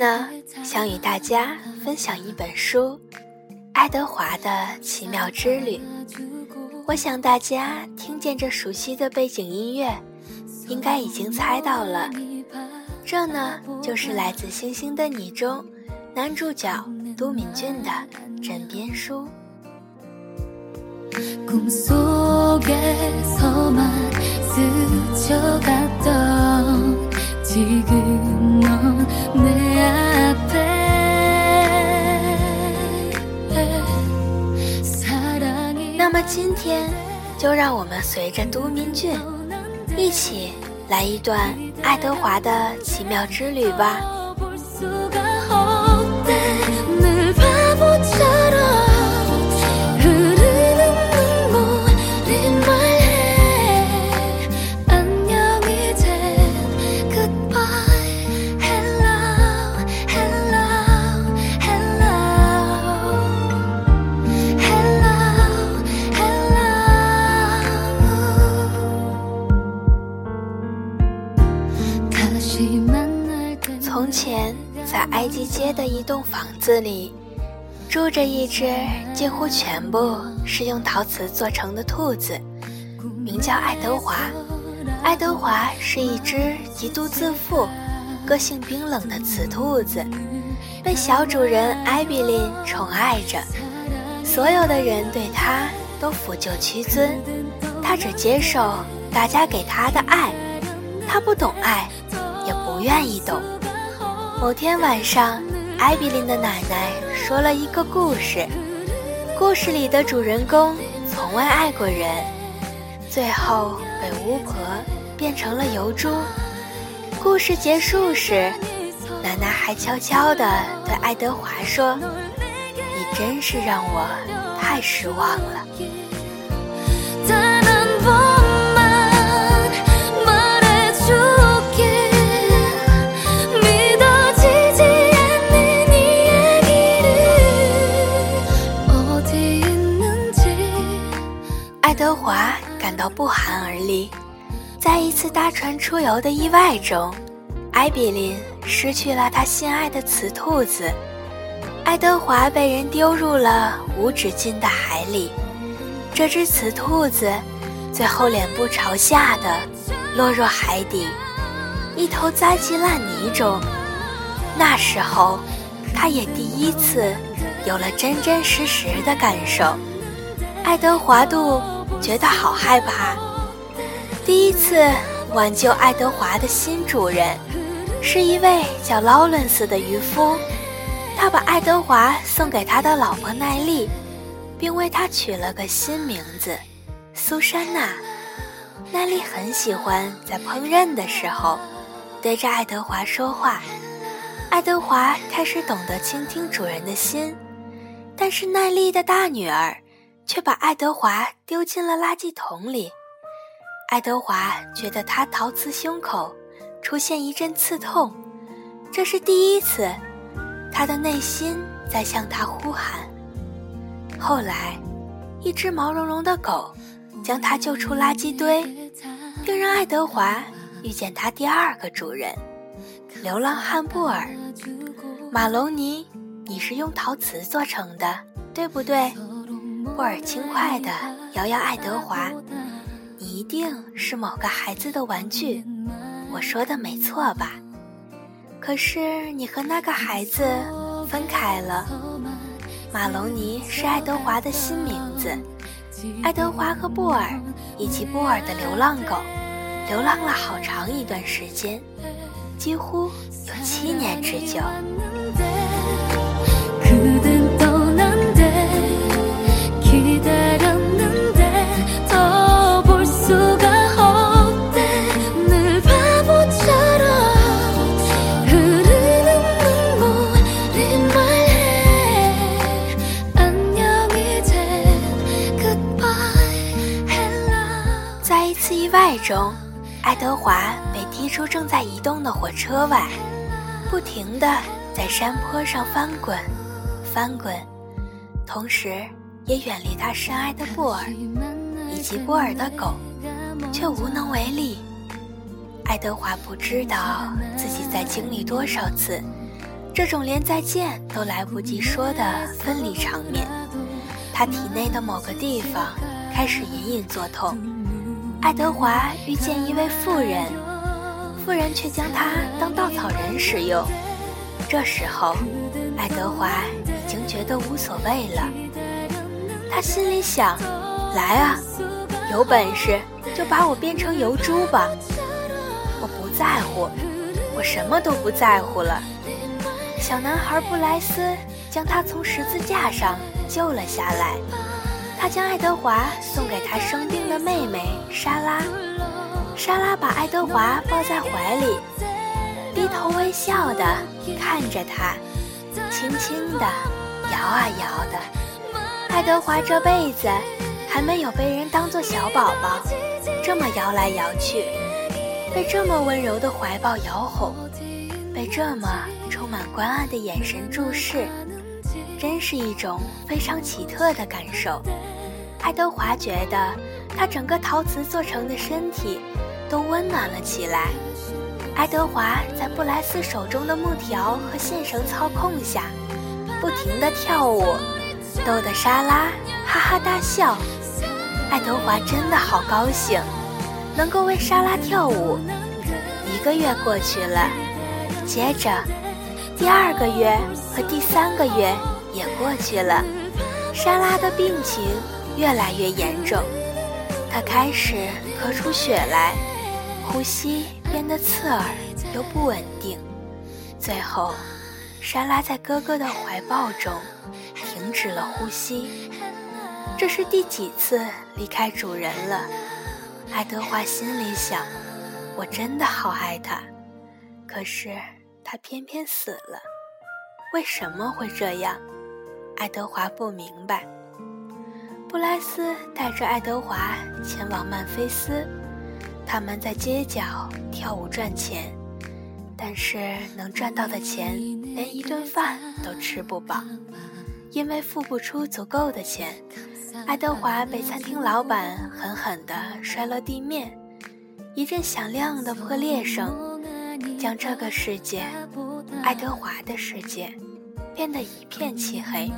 今天呢，想与大家分享一本书《爱德华的奇妙之旅》。我想大家听见这熟悉的背景音乐，应该已经猜到了，这呢就是来自《星星的你》中男主角都敏俊的枕边书。今天，就让我们随着都敏俊一起来一段爱德华的奇妙之旅吧。埃及街的一栋房子里，住着一只几乎全部是用陶瓷做成的兔子，名叫爱德华。爱德华是一只极度自负、个性冰冷的雌兔子，被小主人艾比琳宠爱着。所有的人对他都俯就屈尊，他只接受大家给他的爱，他不懂爱，也不愿意懂。某天晚上，艾比琳的奶奶说了一个故事。故事里的主人公从未爱过人，最后被巫婆变成了油猪。故事结束时，奶奶还悄悄地对爱德华说：“你真是让我太失望了。”不寒而栗，在一次搭船出游的意外中，艾比琳失去了他心爱的雌兔子，爱德华被人丢入了无止境的海里。这只雌兔子最后脸部朝下的落入海底，一头栽进烂泥中。那时候，他也第一次有了真真实实的感受。爱德华度。觉得好害怕。第一次挽救爱德华的新主人，是一位叫劳伦斯的渔夫。他把爱德华送给他的老婆奈丽，并为他取了个新名字——苏珊娜。奈丽很喜欢在烹饪的时候对着爱德华说话。爱德华开始懂得倾听主人的心，但是奈丽的大女儿。却把爱德华丢进了垃圾桶里。爱德华觉得他陶瓷胸口出现一阵刺痛，这是第一次，他的内心在向他呼喊。后来，一只毛茸茸的狗将他救出垃圾堆，并让爱德华遇见他第二个主人——流浪汉布尔。马龙尼，你是用陶瓷做成的，对不对？布尔轻快地摇摇爱德华：“你一定是某个孩子的玩具，我说的没错吧？可是你和那个孩子分开了。马龙尼是爱德华的新名字。爱德华和布尔以及布尔的流浪狗，流浪了好长一段时间，几乎有七年之久。”中，爱德华被踢出正在移动的火车外，不停地在山坡上翻滚，翻滚，同时也远离他深爱的布尔以及布尔的狗，却无能为力。爱德华不知道自己在经历多少次这种连再见都来不及说的分离场面，他体内的某个地方开始隐隐作痛。爱德华遇见一位妇人，妇人却将他当稻草人使用。这时候，爱德华已经觉得无所谓了。他心里想：“来啊，有本事就把我变成油猪吧！我不在乎，我什么都不在乎了。”小男孩布莱斯将他从十字架上救了下来。他将爱德华送给他生病的妹妹莎拉。莎拉把爱德华抱在怀里，低头微笑地看着他，轻轻地摇啊摇的。爱德华这辈子还没有被人当作小宝宝这么摇来摇去，被这么温柔的怀抱摇哄，被这么充满关爱的眼神注视。真是一种非常奇特的感受。爱德华觉得他整个陶瓷做成的身体都温暖了起来。爱德华在布莱斯手中的木条和线绳操控下，不停地跳舞，逗得莎拉哈哈大笑。爱德华真的好高兴，能够为莎拉跳舞。一个月过去了，接着第二个月和第三个月。也过去了，莎拉的病情越来越严重，她开始咳出血来，呼吸变得刺耳又不稳定。最后，莎拉在哥哥的怀抱中停止了呼吸。这是第几次离开主人了？爱德华心里想：我真的好爱他，可是他偏偏死了。为什么会这样？爱德华不明白。布莱斯带着爱德华前往曼菲斯，他们在街角跳舞赚钱，但是能赚到的钱连一顿饭都吃不饱，因为付不出足够的钱，爱德华被餐厅老板狠狠地摔落地面，一阵响亮的破裂声将这个世界——爱德华的世界。变得一片漆黑。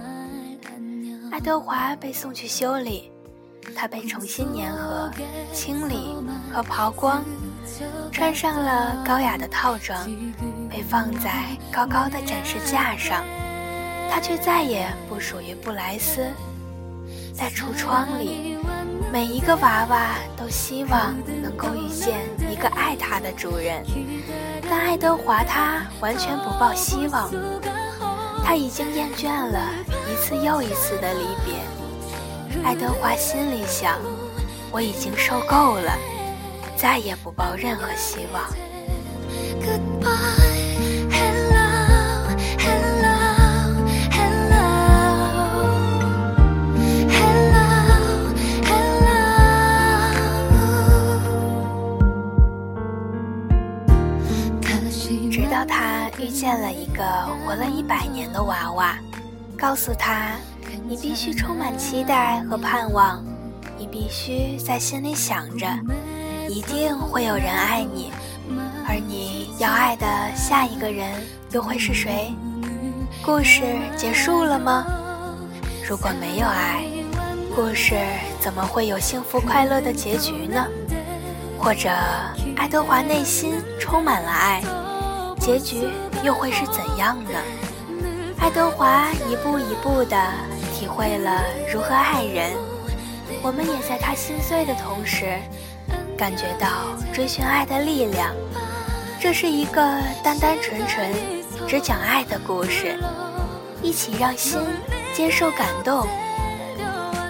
爱德华被送去修理，他被重新粘合、清理和抛光，穿上了高雅的套装，被放在高高的展示架上。他却再也不属于布莱斯。在橱窗里，每一个娃娃都希望能够遇见一个爱他的主人，但爱德华他完全不抱希望。他已经厌倦了一次又一次的离别，爱德华心里想：我已经受够了，再也不抱任何希望。Goodbye. 告诉他：“你必须充满期待和盼望，你必须在心里想着，一定会有人爱你，而你要爱的下一个人又会是谁？”故事结束了吗？如果没有爱，故事怎么会有幸福快乐的结局呢？或者，爱德华内心充满了爱，结局？又会是怎样呢？爱德华一步一步地体会了如何爱人，我们也在他心碎的同时，感觉到追寻爱的力量。这是一个单单纯纯只讲爱的故事，一起让心接受感动。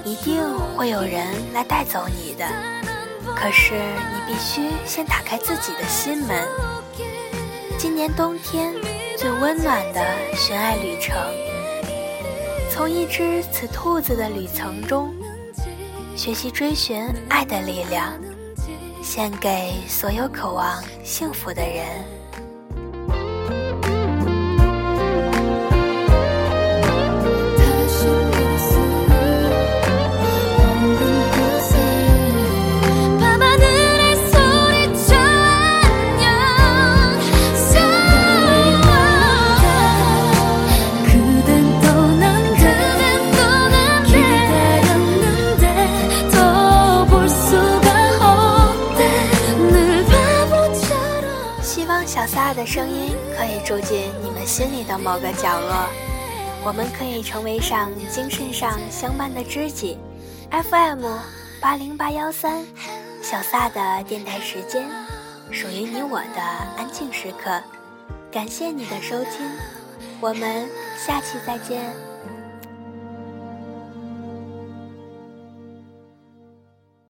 一定会有人来带走你的，可是你必须先打开自己的心门。今年冬天最温暖的寻爱旅程，从一只雌兔子的旅程中学习追寻爱的力量，献给所有渴望幸福的人。声音可以住进你们心里的某个角落，我们可以成为上精神上相伴的知己。FM 八零八幺三，小撒的电台时间，属于你我的安静时刻。感谢你的收听，我们下期再见。